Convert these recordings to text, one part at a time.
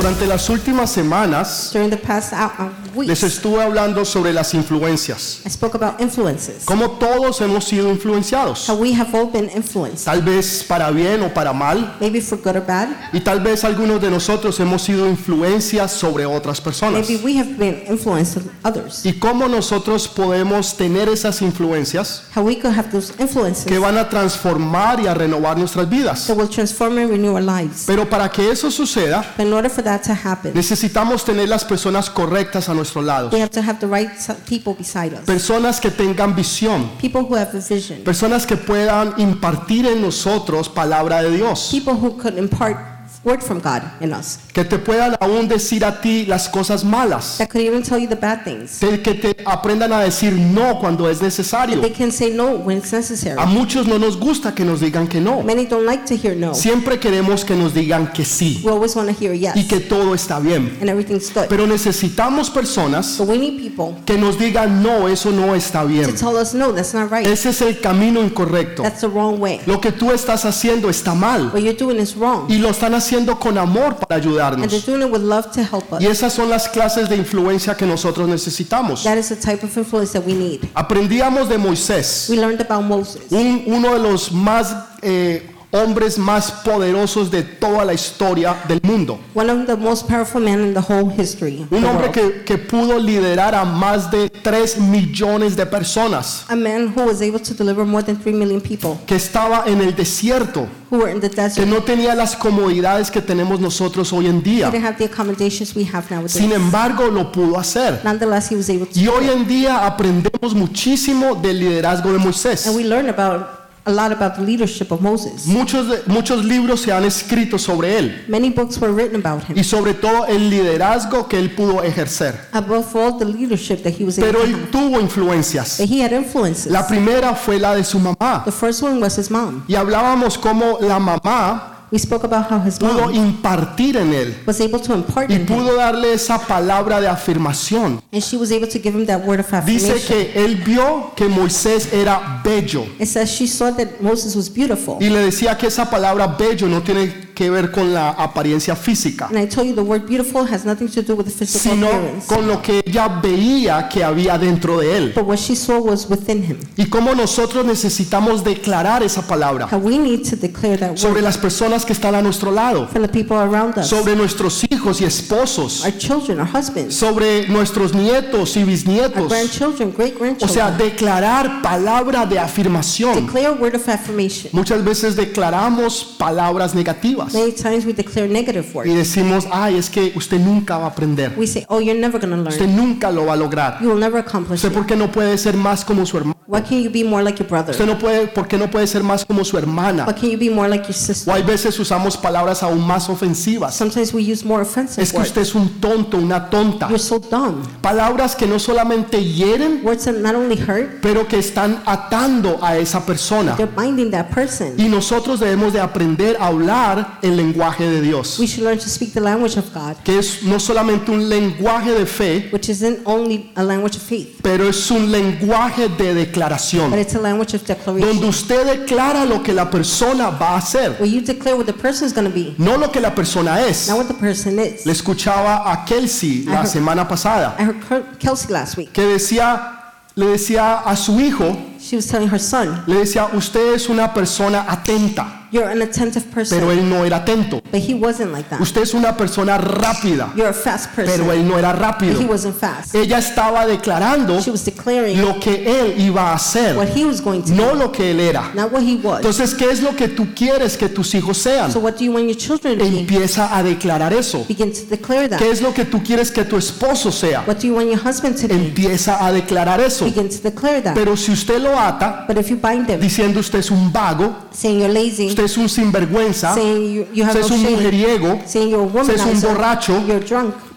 Durante las últimas semanas During the past uh, uh, les weeks, estuve hablando sobre las influencias. I spoke about influences. Cómo todos hemos sido influenciados. How we have all been influenced, Tal vez para bien o para mal. maybe for good or bad. Y tal vez algunos de nosotros hemos sido influencias sobre otras personas. Maybe we have been influenced others. Y cómo nosotros podemos tener esas influencias How we could have those influences que van a transformar y a renovar nuestras vidas. that will transform and renew our lives. Pero para que eso suceda, But in order for that to happen, necesitamos tener las personas correctas a nuestro lado. we have to have the right people beside us. Personas que tengan visión. People who have a vision. Personas que puedan impartir en nosotros palabra de Dios. People who could impart word from God in us. Que te puedan aún decir a ti las cosas malas. That could even tell you the bad things. Que que te aprendan a decir no cuando es necesario. They can say no when it's necessary. A muchos no nos gusta que nos digan que no. Many don't like to hear no. Siempre queremos que nos digan que sí We always want to hear y yes que todo está bien. and everything's good. Pero necesitamos personas But we need people que nos digan no, eso no está to bien. tell us no, that's not right. Ese es el camino incorrecto. That's the wrong way. Lo que tú estás haciendo está mal What you're doing is wrong. y lo están haciendo con amor para And ayudarnos. doing it with love to help us. Y esas son las clases de influencia que nosotros necesitamos. That is the type of influence that we need. Aprendíamos de Moisés, We learned about Moses, un- uno de los más eh, hombres más poderosos de toda la historia del mundo. one of the most powerful men in the whole history. Un hombre que, que pudo liderar a más de 3 millones de personas, A man who was able to deliver more than 3 million people que estaba en el desierto, who were in the que desert. no tenía las comodidades que tenemos nosotros hoy en He día. didn't have the accommodations we have nowadays. Sin embargo, lo pudo hacer. Nonetheless, he was able to. Y hoy en día aprendemos muchísimo del liderazgo de Moisés. And we learn about a lot about the leadership of Moses. Muchos, de- muchos libros se han escrito sobre él Many books were written about him. y sobre todo el liderazgo que él pudo ejercer. Above all, the leadership that he was Pero él tuvo influencias. That he had influences. La primera fue la de su mamá. The first one was his mom. Y hablábamos cómo la mamá We spoke about how his pudo impartir en él was able to impart y in him. pudo darle esa palabra de afirmación. And she was able to give him that word of Dice affirmation. que él vio que Moisés era bello It says she saw that Moses was beautiful. y le decía que esa palabra bello no tiene que ver con la apariencia física, And I told you the word beautiful has nothing to do with the physical sino appearance. con lo que ella veía que había dentro de él. But what she saw was within him. Y cómo nosotros necesitamos declarar esa palabra How we need to declare that sobre word las personas que están a nuestro lado, for the people around us. sobre nuestros hijos y esposos, Our children, our husbands, sobre nuestros nietos y our bisnietos. grandchildren, great O sea, declarar palabra de afirmación. Declare a word of affirmation. Muchas veces declaramos palabras negativas Many times we declare negative y words. decimos, ay, es que usted nunca va a aprender, We say, oh, you're never going to usted learn. nunca lo va a lograr. You will never accomplish Usted it. por qué no puede ser más como su hermano, Why can't you be more like your brother? usted no puede, por qué no puede ser más como su hermana. Why can't you be more like your O sister? hay veces usamos palabras aún más ofensivas. Sometimes we use more offensive Es que words. usted es un tonto, una tonta. You're so dumb. Palabras que no solamente hieren, Words that not only hurt, pero que están atando a esa persona. they're binding that person. Y nosotros debemos de aprender a hablar el lenguaje de Dios, We should learn to speak the language of God, que es no solamente un lenguaje de fe, which isn't only a language of faith, pero es un lenguaje de but declaración, it's a language of donde declaration. usted declara lo que la persona va a hacer, Where you declare what the person is going to be, no lo que la persona es. not what the person is. Le escuchaba a Kelsey la semana pasada, I heard Kel- Kelsey last week. que decía, le decía a su hijo, She was telling her son, le decía, usted es una persona atenta, You're an attentive pero person, él no era atento. but he wasn't like that. Usted es una persona rápida, You're a fast pero person, él no era but he rápido. wasn't fast. Ella estaba declarando She was declaring lo que él iba a hacer, what he was going to no do, lo que él era. not what he was. Entonces, ¿qué es lo que tú quieres que tus hijos sean? So what do you want your children to be? Empieza a declarar eso. Begin to declare that. ¿Qué es lo que tú quieres que tu esposo sea? What do you want your husband to be? Empieza a declarar eso. Begin to declare that. Pero si usted lo ata But if you bind him, diciendo usted es un vago, saying you're lazy, usted es un sinvergüenza, you, you usted no es un shame, mujeriego, usted es un borracho,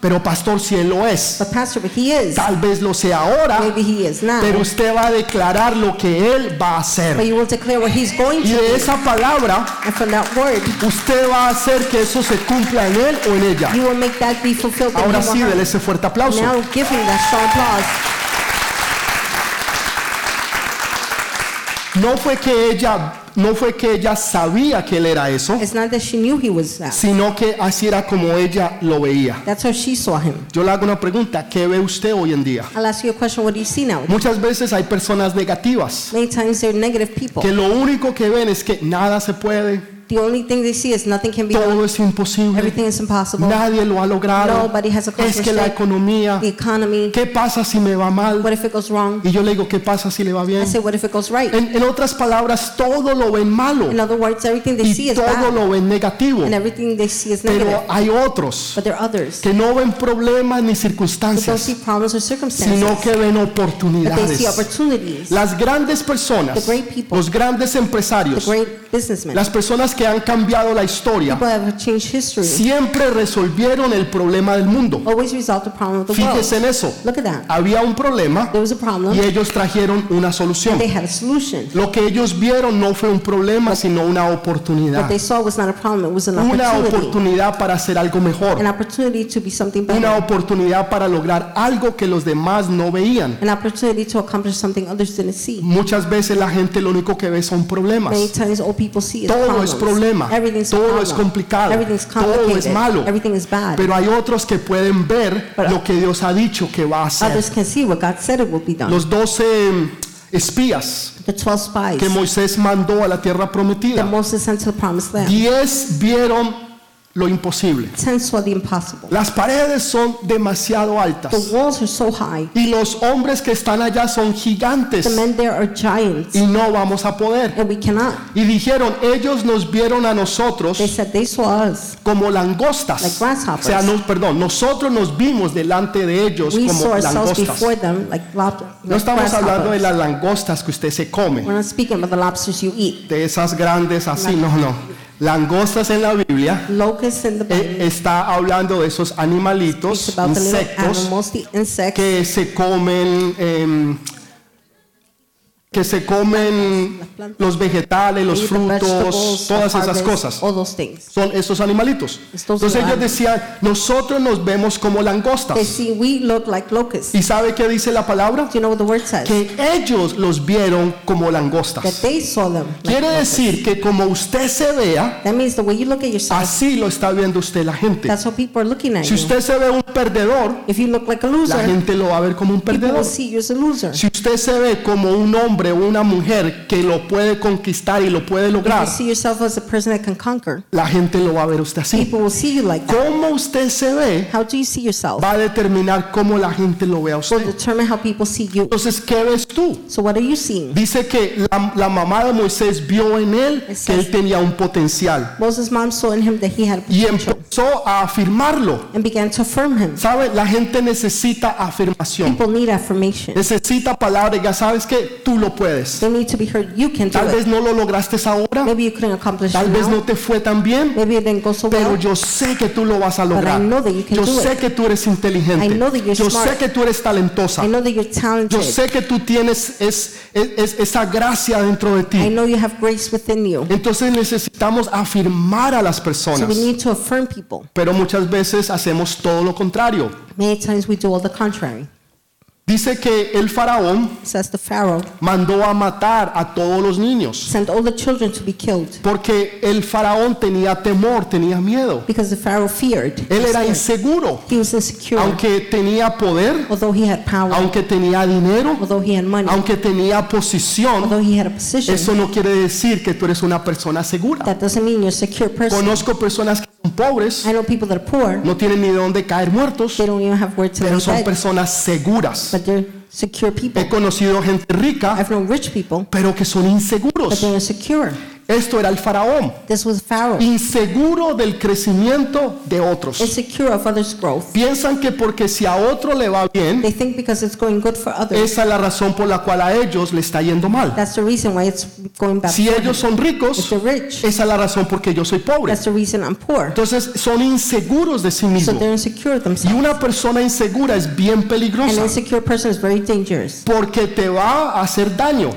pero pastor si él lo es, pastor, but he is. tal vez lo sea ahora, Maybe he is now. pero usted va a declarar lo que él va a But hacer. you will declare what he's going Y de esa palabra, And from that word, usted va a hacer que eso se cumpla en él o en ella. you will make that be fulfilled in Ahora sí, dele ese fuerte aplauso. Now give him that strong applause. No fue que ella no fue que ella sabía que él era eso, It's not that she knew he was that. sino que así era como ella lo veía. That's how she saw him. Yo le hago una pregunta, ¿qué ve usted hoy en día? I'll ask you a question. What do you see now? Muchas veces hay personas negativas Many times they're negative people. que lo único que ven es que nada se puede, The only thing they see is nothing can be done. todo es imposible, Everything is impossible. nadie lo ha logrado, Nobody has es accomplished que la it. economía, The economy. ¿qué pasa si me va mal? What if it goes wrong? Y yo le digo, ¿qué pasa si le va I bien? say, what if it goes right? En, en otras palabras, todo lo ven malo In other words, everything they see y is todo bad, lo ven negativo, and everything they see is negative. pero hay otros But there are others que no ven problemas ni don't see circunstancias, problems or circumstances, sino que ven but they see oportunidades. opportunities. Las grandes personas, The great people. los grandes The empresarios, great businessmen, las personas que han cambiado la historia, siempre resolvieron el problema del mundo. Fíjese en eso. Había un problema y ellos trajeron una solución. Lo que ellos vieron no fue un problema, sino una oportunidad. Una oportunidad para hacer algo mejor. Una oportunidad para lograr algo que los demás no veían. Muchas veces la gente lo único que ve son problemas. Todo es problema. Todo es complicado. Todo es malo. Everything is bad. Pero hay otros que pueden ver But- lo que Dios ha dicho que va a hacer. Others can see what God said it will be done. Los doce espías the 12 spies que Moisés mandó a la tierra prometida, diez vieron lo imposible. Las paredes son demasiado altas The walls are so high. y los hombres que están allá son gigantes The men there are giants. y no vamos a poder. And we cannot. Y dijeron, ellos nos vieron a They nosotros said they saw us. como langostas. Like grasshoppers. O sea, no, perdón, nosotros nos vimos delante de ellos We como langostas. them like, No like estamos hablando de las langostas que usted se come, We're not speaking about the lobsters you eat. de esas grandes así, no, no. Langostas en la Biblia eh, está hablando de esos animalitos, insectos, animals, the insects. que se comen, em, que se comen los vegetales, los frutos, todas esas cosas. Son esos animalitos. Estos Entonces ellos decían, nosotros nos vemos como langostas. ¿Y sabe qué dice la palabra? Que ellos los vieron como langostas. Quiere decir que como usted se vea, así lo está viendo usted la gente. Si usted se ve un perdedor, la gente lo va a ver como un perdedor. Si usted se ve como un hombre o una mujer que lo puede conquistar y lo puede lograr, see yourself as a person that can conquer, la gente lo va a ver usted así. people will see you like that. Cómo usted se ve How do you see yourself? va a determinar cómo la gente lo ve a usted. Entonces, ¿qué ves tú? So what are you seeing? Dice que la, la mamá de Moisés vio en él que él tenía un potencial Moses' mom saw in him that he had y empezó a afirmarlo. and began to affirm him. ¿Sabe? La gente necesita afirmación. People need affirmation. Necesita palabras. Ya sabes que tú lo puedes. They need to be heard. You can do Tal vez it. no lo lograste ahora. Maybe you couldn't accomplish Tal vez no te fue tan bien. Maybe it didn't go so Pero well. yo sé que tú lo vas a lograr. know that you can Yo do sé it. que tú eres inteligente. I know that you're Yo smart. sé que tú eres talentosa. I know that you're Yo talented. sé que tú tienes es- es- es- esa gracia dentro de I ti. know you have grace within you. Entonces necesitamos afirmar a las So personas. we need to affirm people. Pero muchas veces hacemos todo lo contrario. Many times we do all the contrary. Dice que el faraón Says the Pharaoh mandó a matar a todos los niños. sent all the children to be killed Porque el faraón tenía temor, tenía miedo. because the Pharaoh feared. Él era scared. inseguro. He was insecure. Aunque tenía poder, Although he had power, aunque tenía dinero, although he had money, aunque tenía posición, although he had a position, eso no quiere decir que tú eres una persona segura. that doesn't mean you're a secure person. Conozco personas que pobres, I know people that are poor, no tienen ni de dónde caer muertos, they don't even have where to pero son personas seguras. but they're secure people. He conocido gente rica, I've known rich people, pero que son but inseguros. they're insecure. Esto era el faraón, This was Pharaoh, inseguro del crecimiento de otros. insecure of others' growth. Piensan que porque si a otro le va bien, They think because it's going good for others, esa es la razón por la cual a ellos le está yendo mal. that's the reason why it's going bad. Si ellos them. son ricos, rich, esa es la razón por qué yo soy pobre. that's the reason I'm poor. Entonces son inseguros de sí So mismos. they're insecure Y themselves. una persona insegura es bien An peligrosa insecure person is very dangerous porque te va a hacer daño.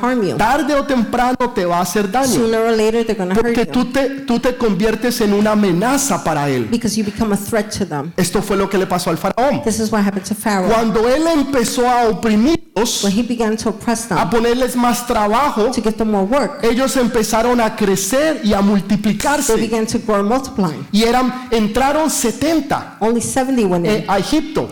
harm you. Tarde o temprano te va a hacer daño. Sooner or later, they're going to hurt Porque you tú te, tú te conviertes en una amenaza para él. because you become a threat to them. Esto fue lo que le pasó al faraón. This is what happened to Pharaoh. Cuando él empezó a oprimirlos, When he began to oppress a ponerles más trabajo, to give them more work, ellos empezaron a crecer y a they multiplicarse. began to grow and multiply. Y eran, entraron 70 Only 70 went eh, a Egipto.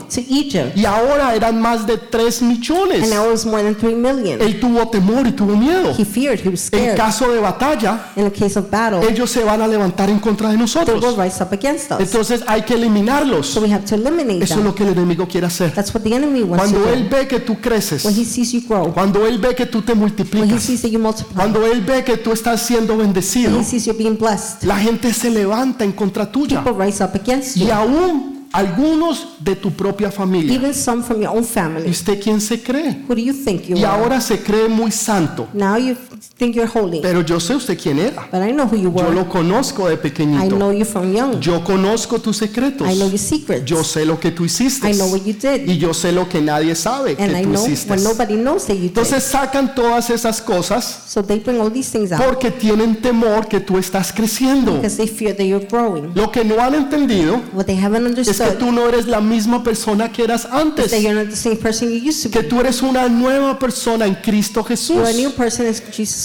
Y ahora eran más de 3 millones. and now it was more than 3 million. Él tuvo temor y tuvo miedo. He feared, he was En scared. Caso de batalla, In the case of battle, ellos se van a levantar en contra de they will nosotros. rise up against us. Entonces hay que eliminarlos. So we have to eliminate Eso es them. lo que el enemigo quiere hacer. That's what the enemy wants Cuando to él do. ve que tú creces, When he sees you grow, cuando él ve que tú te when he multiplicas, sees that you multiply, cuando él ve que tú estás siendo when bendecido, he sees you being blessed, la gente se levanta en contra tuya. people rise up against Y aún algunos de tu propia familia. Even some from your own ¿Y family. usted quién se cree? Who do you think you Y are? ahora se cree muy santo. Now you think you're holy, Pero yo sé usted quién era. but I know who you Yo were. lo conozco de I pequeñito. know you from young. Yo conozco tus secretos. I know your secrets. Yo sé lo que tú hiciste. I know what you did. Y yo sé lo que nadie sabe And que I tú know hiciste. when nobody knows that you did. Entonces sacan todas esas cosas So they bring all these things out porque tienen temor que tú estás creciendo. because they fear that you're growing. Lo que no han entendido What they haven't es que tú no eres la misma persona que eras antes. that you're not the same person you used to Que tú eres una nueva persona en Cristo Jesús.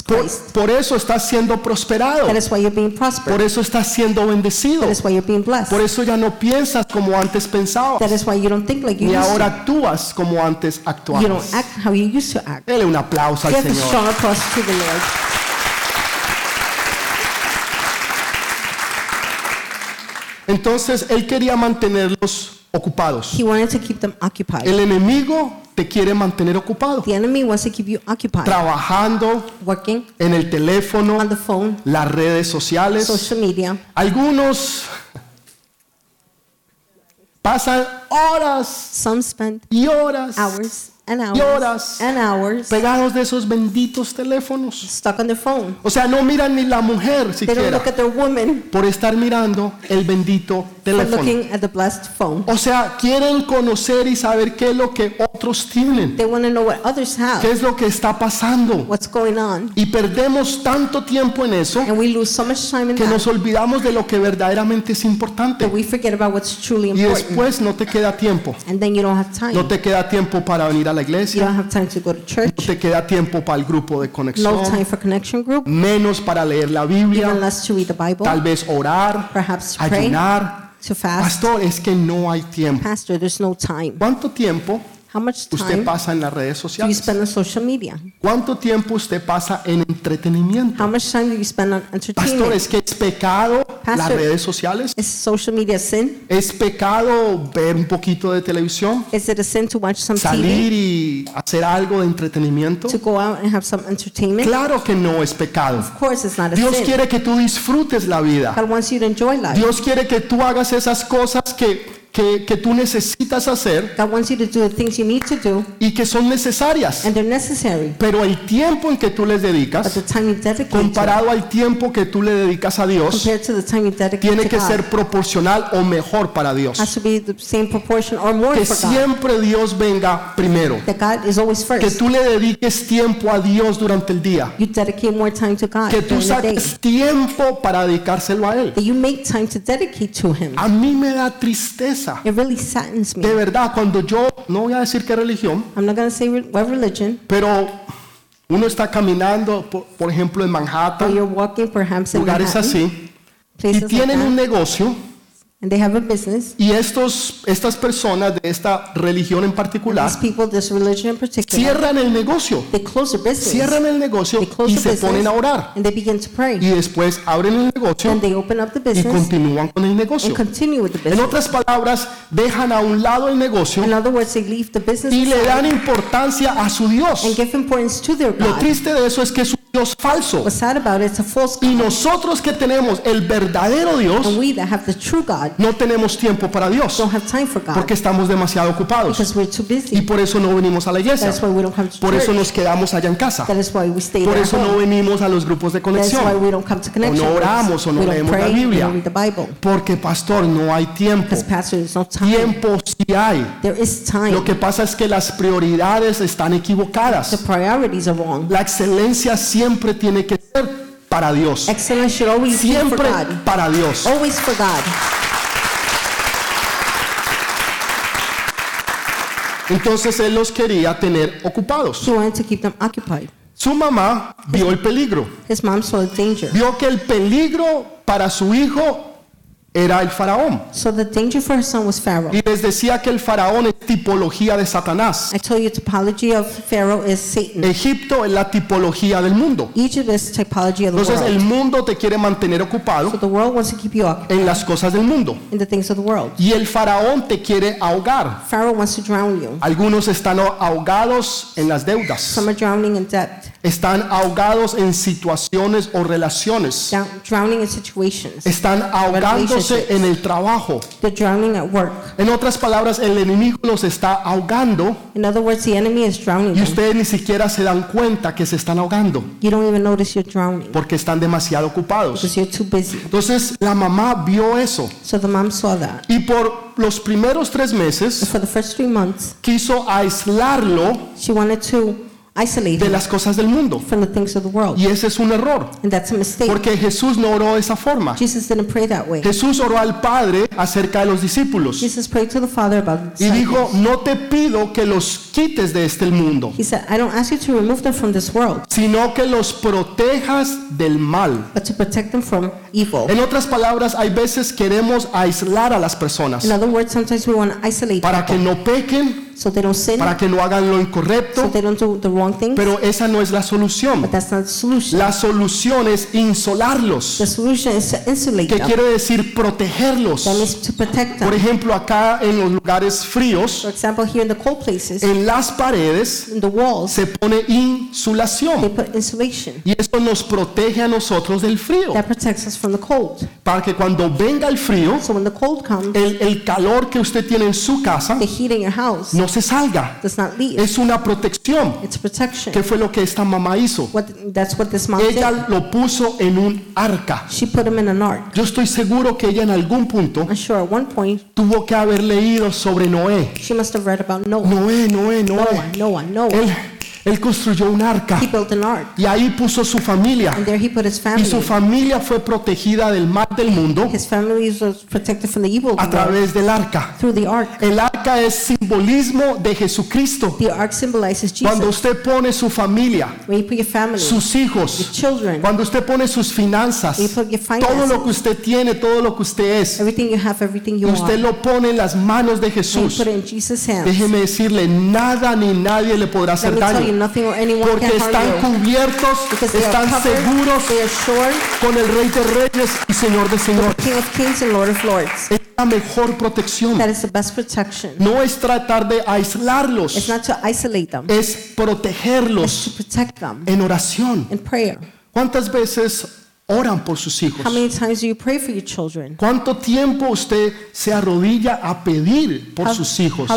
Por, por eso estás siendo prosperado. That is why you're being Por eso estás siendo bendecido. That is why you're being blessed. Por eso ya no piensas como antes pensabas. That is why you don't think like used ahora to. actúas como antes You actuabas. don't act how you used to act. Dele un aplauso al Señor. strong applause to the Lord. Entonces él quería mantenerlos ocupados. He wanted to keep them occupied. El enemigo te quiere mantener ocupado, The enemy wants to keep you occupied, trabajando working en el teléfono, on the phone, las redes sociales. social media. Algunos pasan horas Some spend y horas hours and Y horas. hours and hours pegados de esos benditos teléfonos. stuck on their phone. O sea, no miran ni la mujer siquiera por estar mirando el bendito teléfono. looking at the blessed phone. O sea, quieren conocer y saber qué es lo que otros tienen, They know what others qué have, es lo que está pasando. what's going on. Y perdemos tanto tiempo en eso And we lose so much time in que nos olvidamos de lo que verdaderamente es importante. we about what's truly Y important. después no te queda tiempo. And then you don't have time. No te queda tiempo para venir a la You iglesia. don't have time to go to No church. te queda tiempo para el grupo de No conexión. time for connection group. Menos para leer la Even Biblia. less to read the Bible. Tal vez orar, Perhaps pray, ayunar. to fast. Pastor, es que no hay tiempo. Pastor, there's no time. ¿Cuánto tiempo How much usted time pasa en las redes do you sociales? spend on social media? ¿Cuánto tiempo usted pasa en entretenimiento? How much time do you spend on Pastor, entertainment? es que es pecado las Pastor. redes sociales. Is social media a sin? ¿Es pecado ver un poquito de televisión? Is it a sin to watch some ¿Salir TV? y hacer algo de entretenimiento? To go out and have some entertainment? Claro que no es pecado. Of course it's not a Dios sin. quiere que tú disfrutes la vida. God wants you to enjoy life. Dios quiere que tú hagas esas cosas que, que, que tú necesitas hacer God wants you to do the things you need to do, y que son necesarias. and they're necessary. Pero el tiempo en que tú les But dedicas, the time you dedicate to, comparado al tiempo que tú le dedicas a Dios, compared to the time you dedicate tiene to que God, ser proporcional o mejor para Dios. has to be the same proportion or more Que for God. siempre Dios venga primero. That God is always Que first. tú le dediques tiempo a Dios durante el día. You dedicate more time to God Que tú during the day. saques tiempo para dedicárselo a Él. That you make time to dedicate to Him. A mí me da tristeza. It really saddens me. De verdad, cuando yo, no voy a decir qué religión, I'm not say what religion, pero uno está caminando, por, por ejemplo, en Manhattan, you're walking perhaps in lugares Manhattan, así, y like tienen un negocio, and they have a business. y estos, estas personas de esta religión en particular These people, this religion in particular, cierran el negocio, they close their business. cierran el negocio They close y the se business ponen a orar. and they begin to pray. Y después abren el negocio And they open up the y business continúan con el negocio. and continue with the En business. otras palabras, dejan a un lado el negocio In other words, they leave the business y le dan importancia a su Dios. and give importance to their Lo God. triste de eso es que es un Dios falso. What's sad about it, it's a false Y God. nosotros que tenemos el verdadero And Dios, we that have the true God no tenemos tiempo para Dios don't have time for God porque estamos demasiado ocupados. because we're too Y busy. por eso no venimos a la iglesia. That's why we don't come to Por eso church. nos quedamos allá en casa. That is why we stay Por at eso no home. venimos a los grupos de That's why conexión. we don't come to connection. O no oramos, o no we don't leemos la pray, we Biblia. don't read the Bible. Porque pastor, no hay tiempo. Because pastor, there's no time. Tiempo sí hay. There is time. Lo que pasa es que las prioridades están The equivocadas. priorities are wrong. La excelencia siempre tiene que ser para Dios. Excellence should always be for Siempre God. para Dios. Always for God. Entonces él los quería tener ocupados. He wanted to keep them occupied. Su mamá vio el peligro. His mom saw the danger. Vio que el peligro para su hijo era el faraón. So the danger for her son was Pharaoh. Y les decía que el faraón es tipología de Satanás. I told you typology of Pharaoh is Satan. Egipto es la tipología del mundo. Egypt is typology of the Entonces el world. mundo te quiere mantener So ocupado the world wants to keep you occupied en las cosas del mundo. in the things of the world. Y el faraón te quiere ahogar. Pharaoh wants to drown you. Algunos están ahogados en las deudas. Some are drowning in debt, Están ahogados en situaciones o relaciones. drowning in situations. Están ahogándose en el trabajo. They're drowning at work. En otras palabras, el enemigo los está ahogando In other words, the enemy is drowning y them. ustedes ni siquiera se dan cuenta que se están ahogando You don't even notice you're drowning porque están demasiado ocupados. because you're too busy. Entonces la mamá vio eso So the mom saw that. y por los primeros tres meses For the first three months, quiso aislarlo she wanted to de las cosas del mundo. from the things of the world. Y ese es un error, And that's a mistake. porque Jesús no oró de esa forma. Jesus didn't pray that way. Jesús oró al Padre acerca de los discípulos Jesus prayed to the Father about the y dijo, no te pido que los quites de este mundo, He said, I don't ask you to remove them from this world, sino que los protejas del mal. but to protect them from evil. En otras palabras, hay veces queremos aislar a las personas In other words, sometimes we want to isolate para que people no pequen, so they don't sin, para que no hagan lo so incorrecto, they don't do the wrong things. pero esa no es la solución. But that's not the solution. La solución es insolarlos, The solution is to insulate que them. quiere decir protegerlos. That means to protect Por them. ejemplo, acá en los lugares fríos, For example, here in the cold places, en las paredes in the walls, se pone they insulación put insulation. y esto nos protege a nosotros del frío, That protects us from the cold. para que cuando venga el frío, So when the cold comes, el, el calor que usted tiene en su casa the heat in your house no se salga. does not leave. Es una protección. It's protection. ¿Qué fue lo que esta mamá hizo? What, that's what this mom did. Ella lo puso en un arca. She put him in an ark. Yo estoy seguro que ella en algún punto sure at one point tuvo que haber leído sobre Noé. she must have read about Noah. Noé, Noé, Noah, Noé. Noah, Noah. Él, él construyó un arca He built an ark. y ahí puso su familia. And there he put his Y family. su familia fue protegida del mal del mundo His family was protected from the evil a través del arca. through the ark. El arca es simbolismo de Jesucristo. The ark symbolizes Cuando Jesus. usted pone su familia, When you put your family, sus your hijos, children, cuando usted pone sus finanzas, you put your todo lo que usted tiene, todo lo que usted es, everything you have, everything you y usted are, lo pone en las manos de and you Jesús, put it in Jesus' hands. déjeme decirle, nada ni nadie le podrá hacer daño, porque están cubiertos, están covered, seguros con el Rey de Reyes y Señor de Señores. King of Kings and Lord of Lords. Es la mejor protección. That is the best protection. No es tratar de It's aislarlos, not to isolate them, es it's to protegerlos protect them en oración. in prayer. ¿Cuántas veces oran por sus hijos? How many times do you pray for your children? ¿Cuánto tiempo usted se arrodilla a pedir por sus hijos?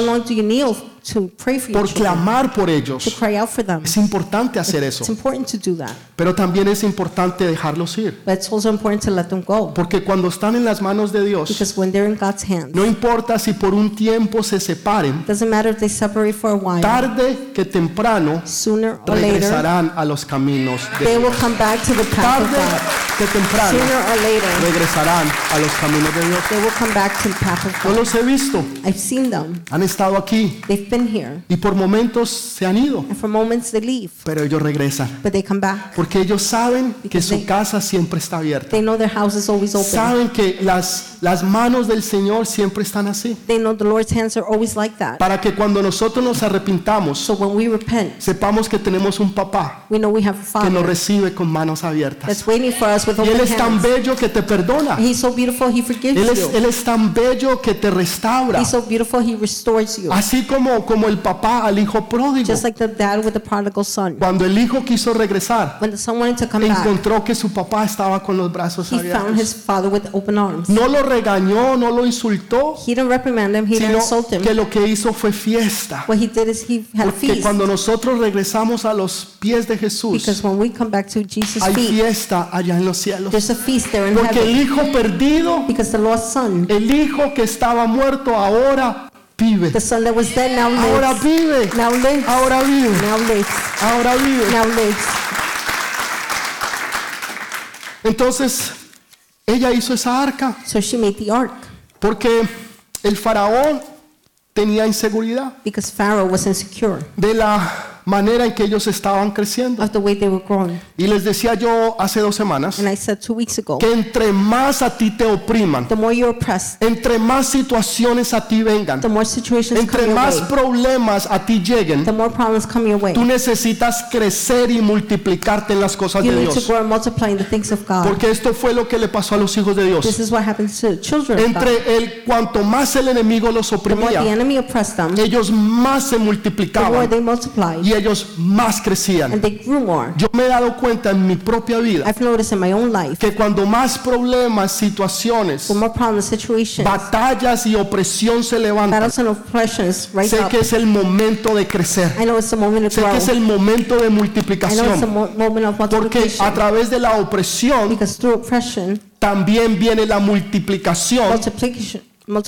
To pray for Por clamar por To ellos. cry out for them. Es importante hacer It's eso, important to do that, pero también es importante dejarlos ir. but it's also important to let them go. Porque cuando están en las manos de Dios, Because when they're in God's hands, no importa si por un tiempo se separen, doesn't matter if they separate for a while, tarde que temprano sooner or later, regresarán a los caminos de they will Dios. come back to the path of Tarde God. que temprano Sooner or later, regresarán a los caminos de Dios. they will come back to the path of Yo God. los he visto, I've seen them. han estado aquí They've been here. y por momentos se han ido, And for moments they leave, pero ellos regresan. but they come back. Porque ellos saben que su they- casa siempre está abierta. They know their house is always open. Saben que las, las manos del Señor siempre están así. They know the Lord's hands are always like that. Para que cuando nosotros nos arrepintamos, So when we repent, sepamos que tenemos un papá we know we have a que nos Father recibe con manos abiertas. that's waiting for us with Y Él open es tan hands. bello que te perdona. And He's so beautiful, He forgives Él es, you. él es tan bello que te restaura. He's so beautiful, He restores you. Así como, como el papá al hijo pródigo. Just like the dad with the prodigal son. Cuando el hijo quiso regresar, When the son wanted to come back, encontró que su papá estaba con los brazos he found abiertos. his father with open arms. No lo regañó, no lo insultó, He didn't reprimand him, he didn't insult him. que lo que hizo fue fiesta. What he did is he had Porque feast. cuando nosotros regresamos a los pies de Jesús, Because when we come back to Jesus' hay feet, fiesta allá en los cielos. there's a feast there in Porque el heaven. hijo perdido, Because the lost son, el hijo que estaba muerto, ahora vive. the son that was dead now Ahora lives. vive. Now lives. Ahora vive. Now lives. Ahora vive. Now lives. Entonces, ella hizo esa arca So she made the ark porque el faraón tenía inseguridad because Pharaoh was insecure de la manera en que ellos estaban creciendo. of the way they were growing. Y les decía yo hace dos semanas And I said two weeks ago, que entre más a ti te opriman, the more you're oppressed, entre más situaciones a ti vengan, the more situations entre come your más way, problemas a ti lleguen, the more problems come your way. tú necesitas crecer y multiplicarte en las cosas You de need to Dios. grow and multiply in the things of God. Porque esto fue lo que le pasó a los hijos de Dios. This is what happens to children. Entre el cuanto más el enemigo los The more the oprimía, enemy oppressed them, ellos más se the more multiplicaban they multiplied y ellos más crecían. and they grew more. Yo me he dado cuenta en mi propia vida I've noticed in my own life, que cuando más problemas, situaciones, the more problems, situations, batallas y opresión se levantan, battles and oppressions rise sé up. que es el momento de crecer. I know it's the moment Sé grow. que es el momento de I know it's the multiplicación. mo- moment of Porque a través de la opresión Because through oppression, también viene la multiplicación multiplication,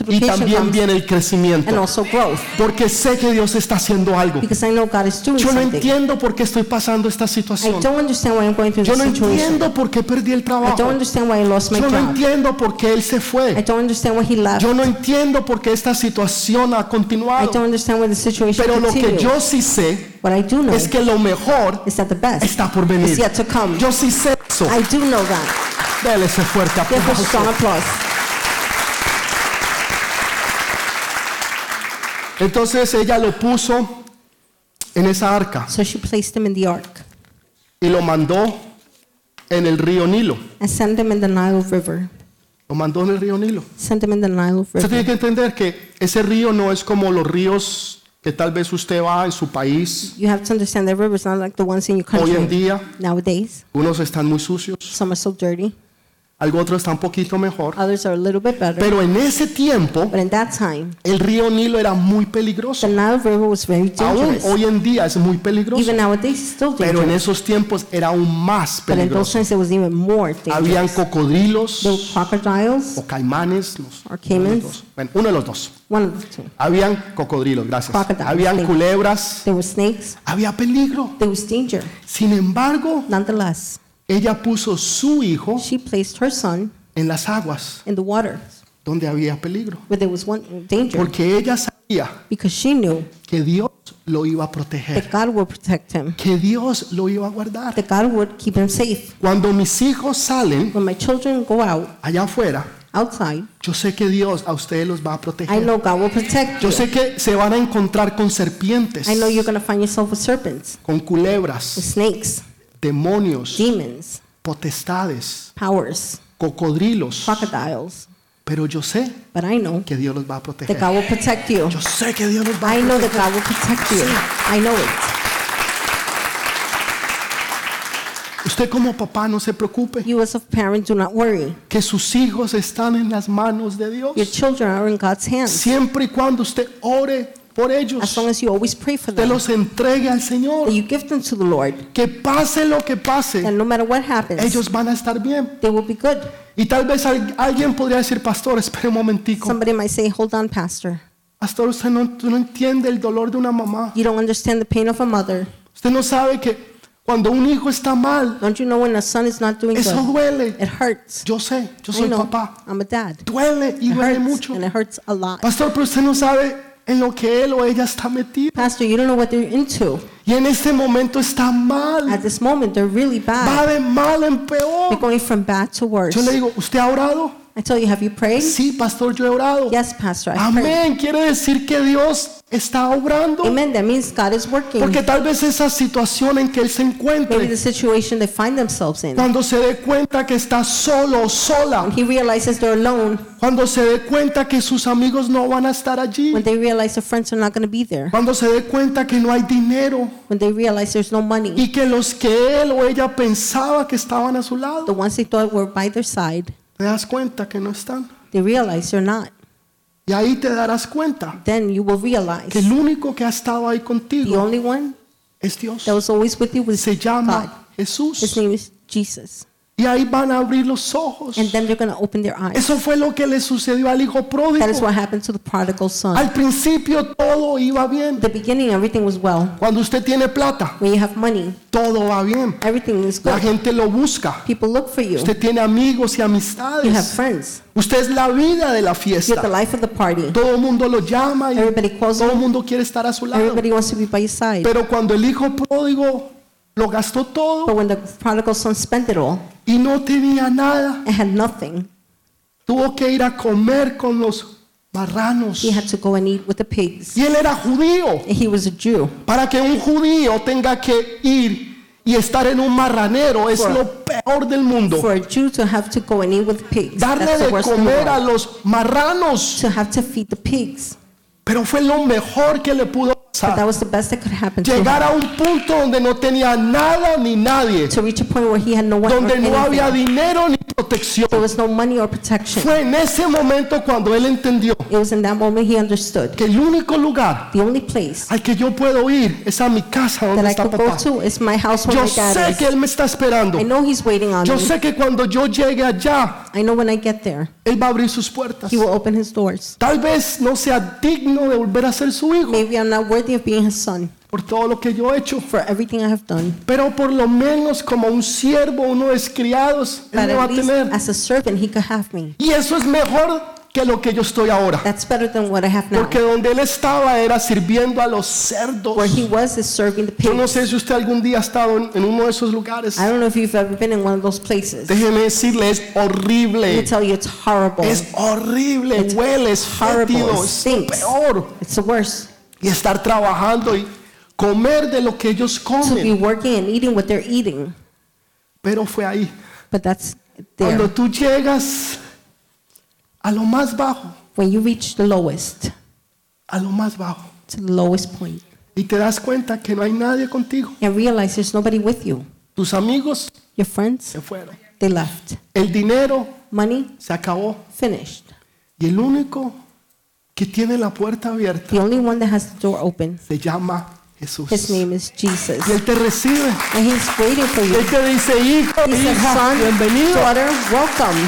y también viene el and crecimiento. also growth. Porque sé que Dios está haciendo algo. Because I know God is doing Yo no something. entiendo por qué estoy pasando esta I situación. don't understand why I'm going through Yo no situation. entiendo por qué perdí el I trabajo. don't understand why I lost my Yo no entiendo por qué Él se I fue. don't understand why he left. Yo no entiendo por qué esta situación ha I continuado. don't understand why the situation Pero lo que yo sí sé What I do know es que lo mejor está por venir. yet to come. Yo sí sé eso. I do know that. Dele ese fuerte aplauso. Entonces ella lo puso en esa arca So she placed him in the ark y lo mandó en el río Nilo. and sent him in the Nile River. Lo mandó en el río Nilo. Sent him in the Nile Usted tiene River. que entender que ese río no es como los ríos que tal vez usted va en su país You have to understand the river is not like the ones in your hoy en country día. nowadays. Unos están muy sucios, Some are so dirty. Algo otro está un poquito mejor. Others are a little bit better. Pero en ese tiempo But in that time, el río Nilo era muy the peligroso. Nile River was very Aún dangerous. hoy en día es muy peligroso. Even nowadays, it's still Pero en dangerous. esos tiempos era aún más But in those peligroso. times, it was even more Habían dangerous. cocodrilos There were crocodiles, o caimanes. los- Or caimans. los dos. Bueno, uno de los dos. one of the two. Habían cocodrilos, gracias. Crocodiles, Habían thank you. culebras. There were snakes. Había peligro. There was danger. Sin embargo, Nonetheless, ella puso su hijo she placed her son en las aguas in the water donde había peligro. where there was one danger Porque ella sabía because she knew que Dios lo iba a that proteger. God would protect him, Que Dios lo iba a guardar. that God would keep him safe. Cuando mis hijos salen When my children go out allá afuera, outside, yo sé que Dios a ustedes los va a I proteger. know God will protect Yo you. sé que se van a encontrar con serpientes, I know you're going to find yourself with serpents, con with culebras, snakes, demonios, demons, potestades, powers, cocodrilos. crocodiles. Pero yo sé But I know que Dios los va a that proteger. God will protect you. Yo sé que Dios los va a I know that proteger. God will protect you. I know it. Usted como papá no se preocupe, You as a parent, do not worry. que sus hijos están en las manos de Dios. Your children are in God's hands. Siempre y cuando usted ore por ellos, As long as you always pray for usted them, los entregue al Señor. that you give them to the Lord, Que pase lo que pase, no matter what happens, ellos van a estar bien. they will be good. Y tal vez al- alguien podría decir, pastor, espere un momentico. Somebody might say, Hold on, Pastor. Pastor, usted no, no entiende el dolor de una mamá. You don't understand the pain of a mother. Usted no sabe que cuando un hijo está mal, Don't you know when a son is not doing eso good? duele. It hurts. Yo sé, yo I soy know. papá. I'm a dad. Duele y It duele hurts, mucho. and it hurts a lot. Pastor, pero usted no sabe en lo que él o ella está metido. Pastor, you don't know what they're into. Y en este momento está mal. At this moment, they're really Va bad. de mal en They're peor. going from bad to worse. Yo le digo, ¿usted ha orado? I tell you, have you prayed? Sí, pastor, yo he orado. Yes, Pastor, I prayed. Amén. Quiere decir que Dios está obrando. Amen. That means God is working. Porque tal vez esa situación en que él se Maybe the encuentre, situation they find themselves in. cuando se dé cuenta que está solo sola, When he realizes they're alone, cuando se dé cuenta que sus amigos no van a estar allí, when they realize their friends are not going to be there, cuando se dé cuenta que no hay dinero when they realize there's no money, y que los que él o ella pensaba que estaban a su the lado, ones they thought were by their side, te das cuenta que no están. they realize they're not. Y ahí te darás cuenta Then you will realize que el único que ha estado ahí the contigo only one es Dios. that was always with you was Se God. llama His Jesús. name is Jesus. Y ahí van a abrir los ojos. and then they're going to open their eyes. Eso fue lo que le sucedió al hijo That is pródigo. what happened to the prodigal son. Al principio todo iba bien. The beginning, everything was well. Cuando usted tiene plata, When you have money, todo va bien. everything is La good. gente lo busca. People look for you. Usted tiene amigos y You have amistades. friends. Usted es la vida de la You're the fiesta. life of the party. Todo el mundo lo llama y Everybody calls todo el mundo quiere estar a su lado. Everybody wants to be by your side. Pero cuando el hijo pródigo lo gastó But todo when the prodigal son spent it all y no tenía nada, and had nothing, tuvo que ir a comer con los marranos. he had to go and eat with the pigs. Y él era judío. And he was a Jew. Para que un judío tenga que ir y estar en un marranero es For- lo peor del mundo. For a Jew to have to go and eat with pigs, Darle that's de comer a los marranos. To have to feed the pigs. Pero fue lo mejor que le pudo But that was the best that could happen to him. A un punto donde no tenía nada ni nadie. To reach a point where he had no one or Donde no había dinero ni protección. There was no money or protection. Fue en ese momento cuando él entendió It was in that moment he understood. que el único lugar The only place al que yo puedo ir es a mi casa that donde I está could go papá. to is my house where Yo my dad sé is. que él me está esperando. I know he's waiting on Yo me. sé que cuando yo llegue allá, I know when I get there, él va a abrir sus puertas. he will open his doors. Tal vez no sea digno de volver a ser su hijo Maybe I'm not worthy of being his son por todo lo que yo he hecho. for everything I have done. Pero por lo menos como un siervo, uno de criados, él But me va a tener. as a servant, he could have me. Y eso es mejor que lo que yo estoy ahora. That's better than what I have now. Porque donde él estaba era sirviendo a los cerdos. Where he was is serving the Yo no pigs. sé si usted algún día ha estado en, en uno de esos lugares. I don't know if you've ever been in one of those places. Let Déjeme decirle, es me horrible. tell you, it's horrible. Es horrible, It's huele, es horrible, fétido, it es stinks. peor. It's the worst Y estar trabajando y comer de lo que ellos to be comen. working and eating what they're eating. Pero fue ahí. But that's Cuando there. tú llegas a lo más bajo, When you reach the lowest, a lo más bajo, to the lowest point, y te das cuenta que no hay nadie contigo. and realize there's nobody with you. Tus amigos Your friends, se fueron. they left. El dinero Money, se acabó. finished. Y el único que tiene la puerta abierta The only one that has the door open, se llama Jesús. his name is Jesus. Y Él te recibe. And he's waiting for you. Él te dice, hijo, He said, hija, son, bienvenido, daughter, welcome.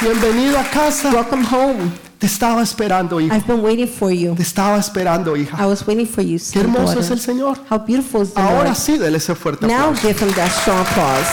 bienvenido a casa. Welcome home. Te estaba esperando, hijo. I've been waiting for you. Te estaba esperando, I hija. was waiting for you, Qué son, hermoso daughter. es el Señor. How beautiful is the Ahora Lord. sí, dele ese fuerte Now aplauso. give him that strong applause.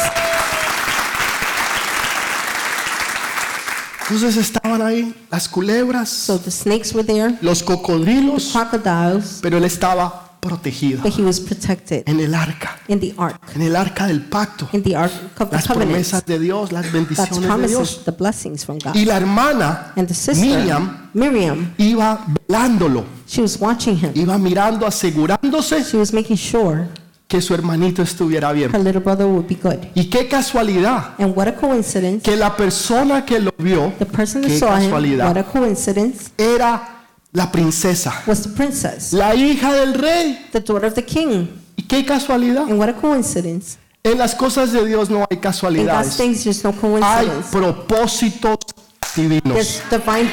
Entonces estaban ahí las culebras, So the snakes were there, los cocodrilos, crocodiles, pero él estaba protegido but he was protected en el arca, in the ark, en el arca del pacto. in the ark of the Las covenant. promesas de Dios, las bendiciones de Dios. the blessings from God. Y la hermana And the sister, Miriam Miriam, iba velándolo, she was watching him. iba mirando, asegurándose She was making sure que su hermanito estuviera bien. her little brother would be good. Y qué casualidad And what a coincidence. que la persona que lo vio, The person that qué saw him, what casualidad, a coincidence, era la princesa, was the princess, la hija del rey. the daughter of the king. Y qué casualidad. And what a coincidence. En las cosas de Dios no hay In God's casualidades. things, there's no Hay propósitos divinos.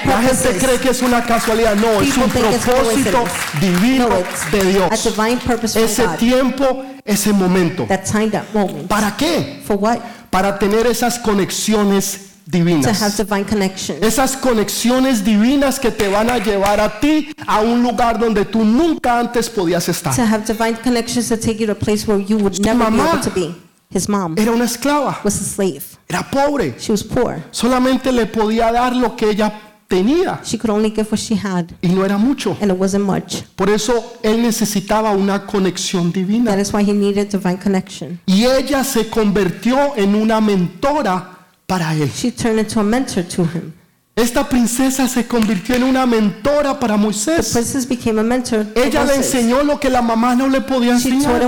La gente cree que es una casualidad. No, es People un think it's propósito divino No, de Dios. Ese tiempo, ese momento. That time, that moment. ¿Para qué? For what? Para tener esas conexiones To have divinas. divine connection. Esas conexiones divinas que te van a llevar a ti a un lugar donde tú nunca antes podías estar. To have divine connections to take you to a place where you would never be mamá. able to be. His mom Era una esclava, was a slave. era pobre. She was poor. Solamente le podía dar lo que ella tenía She could only give what she had, y no era mucho. and it wasn't much. Por eso él necesitaba una conexión That divina. is why he needed divine connection. Y ella se convirtió en una mentora para él. She turned into a mentor to him. Esta princesa se convirtió en una mentora para Moisés. princess became a mentor. to Ella le enseñó lo que la mamá no le podía enseñar.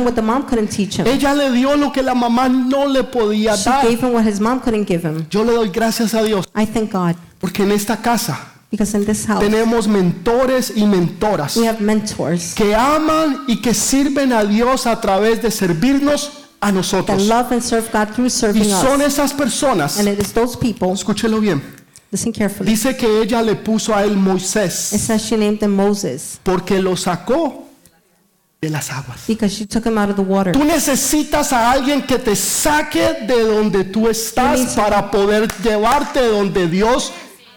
Ella le dio lo que la mamá no le podía dar. Yo le doy gracias a Dios I thank God porque en esta casa because in this house tenemos mentores y mentoras we have mentors que aman y que sirven a Dios a través de servirnos a that nosotros. love and serve God through Y son esas personas, And it is those people, escúchelo bien, listen carefully, dice que ella le puso a él it Moisés says she named him Moses porque lo sacó de las aguas. because you took him out of the water. Tú necesitas a alguien que te saque de donde tú estás para poder llevarte donde Dios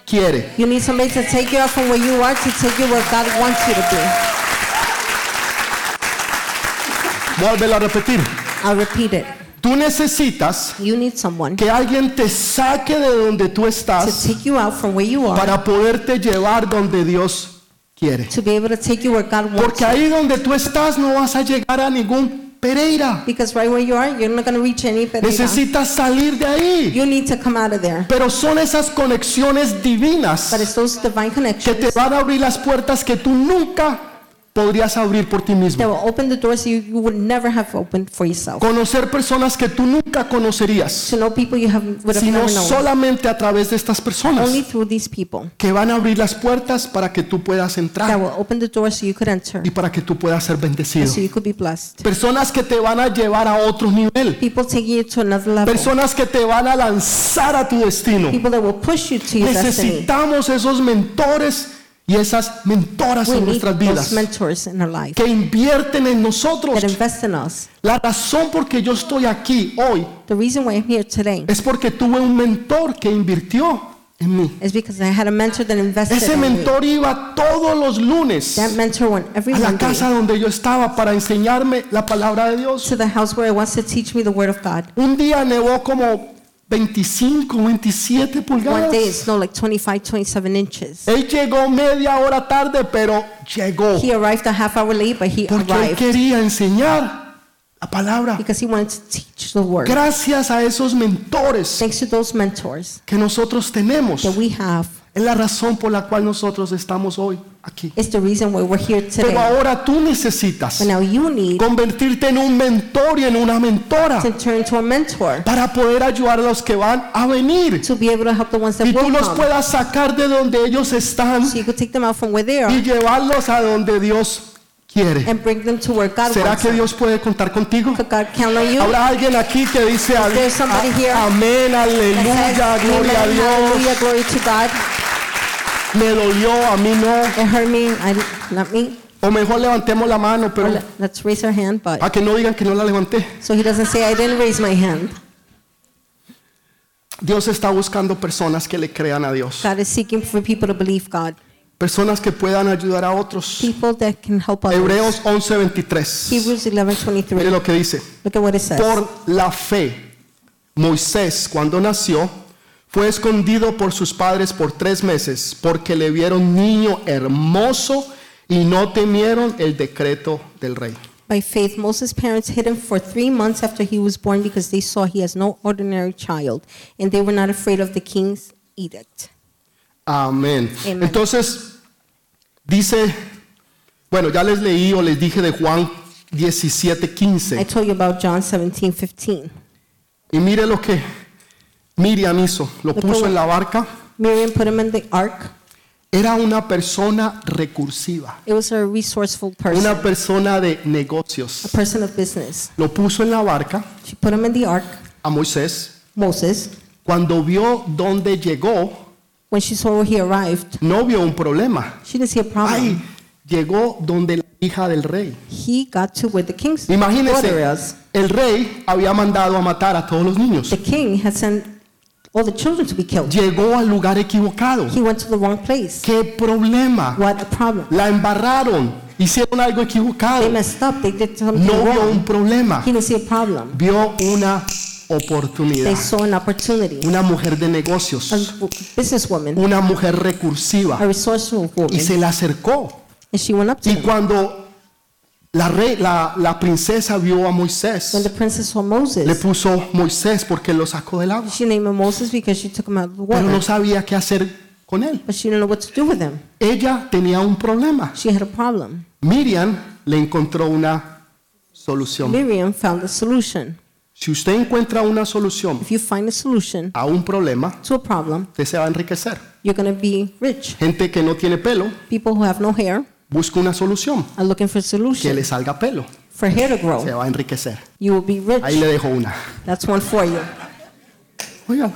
quiere. You need somebody to take you out from where you are to take you where God wants you to be. Vuelve a repetir. I'll repeat it. Tú necesitas You need someone que alguien te saque de donde tú to estás take you out from where you are para poderte llevar donde Dios quiere. to be able to take you where God wants Porque ahí donde tú estás no vas a llegar a ningún Pereira. Because right where you are, you're not going to reach any Pereira. Necesitas salir de ahí. You need to come out of there. Pero son esas conexiones divinas But it's those divine que te connections van a abrir las puertas que tú nunca podrías abrir por ti mismo. will open the doors you, you would never have opened for yourself. Conocer personas que tú nunca conocerías, To know people you have, would have sino never known. solamente a través de estas personas Only through these people que van a abrir las puertas para que tú puedas that entrar will open the doors so you could enter, y para que tú puedas ser bendecido. so you could be blessed. Personas que te van a llevar a otro nivel. People taking you to another level. Personas que te van a lanzar a tu destino. People that will push you to your destiny. Necesitamos esos mentores y esas mentoras en nuestras vidas que invierten en nosotros. La razón por que yo estoy aquí hoy The reason why I'm here today es porque tuve un mentor que invirtió en mí. is because I had a mentor that invested Ese mentor iba todos los lunes That mentor went every a la casa donde yo estaba para enseñarme la palabra de Dios. Un día nevó como 25, 27 One pulgadas. day it snowed like 25, 27 inches. Él llegó media hora tarde, pero llegó. He arrived a half hour late, but he Porque él arrived quería enseñar la palabra. because he wanted to teach the word. Gracias a esos mentores Thanks to those mentors que nosotros tenemos, that we have, es la razón por la cual nosotros estamos hoy aquí. it's the reason why we're here Pero today. ahora tú necesitas But now you need convertirte en un mentor y en una mentora to turn to a mentor para poder ayudar a los que van a venir to be able to help the ones that y tú los puedas sacar de donde ellos están So you could take them out from where they y llevarlos a donde Dios quiere. and bring them to where God ¿Será que. Dios puede contar contigo? Habrá alguien aquí que dice Is there somebody here "A- amén, aleluya, gloria a "Amen, Dios. hallelujah, glory to God. Me dolió, a mí no. It hurt me, I, not me. O mejor levantemos la mano, Or pero le- let's raise our hand, but a que no digan que no la levanté. so he doesn't say I didn't raise my hand. Dios está buscando personas que le crean a Dios. God is seeking for people to believe God, Personas que puedan ayudar a otros. people that can help others. Hebreos 11:23. Hebrews Mire 11:23. lo que dice. Look at what it says. Por la fe, Moisés, cuando nació, fue escondido por sus padres por tres meses porque le vieron niño hermoso y no temieron el decreto del rey. By faith, Moses' parents hid him for three months after he was born because they saw he has no ordinary child, and they were not afraid of the king's edict. Amén. Amen. Entonces, dice, bueno, ya les leí o les dije de Juan 17, I 15. told you about John 17, 15. Y mire lo que Miriam hizo. Lo puso en la barca. Miriam put him in the ark. Era una persona recursiva. It was a resourceful person, Una persona de a negocios. person of business. Lo puso en la barca She put him in the ark. a Moisés. Moses, Cuando vio dónde llegó, when she saw where he arrived, no vio un problema. she didn't see a problem. Ay, llegó donde la hija del rey. He got to where the king's Imagínense, el rey había mandado a matar a todos los niños. The king had sent all the children to be killed. Llegó al lugar equivocado. He went to the wrong place. ¿Qué problema? What a problem. La embarraron. Hicieron algo They equivocado. messed up. They did something No vio un problema. He didn't see a problem. Vio una They oportunidad. saw an opportunity. Una mujer de A negocios. businesswoman, Una mujer a recursiva. resourceful Y woman, se le acercó. and she went up to Y cuando la, rey, la, la princesa vio a When the Moisés, princess saw le Moses, puso Moisés porque lo sacó del agua. she named him Moses because she took him out of the Pero no water. sabía qué hacer con él. But she didn't know what to do with him. Ella tenía un problema. She had a problem. Miriam le encontró una solución. Miriam found a solution. Si usted encuentra una solución If you find a solution a un problema, to a problem, usted se va a enriquecer. you're going to be rich. Gente que no tiene pelo People who have no hair busca una solución are looking for a que solution le salga pelo. for hair to Se grow. va a enriquecer. You will be Ahí le dejo una. That's one for you. Oiga.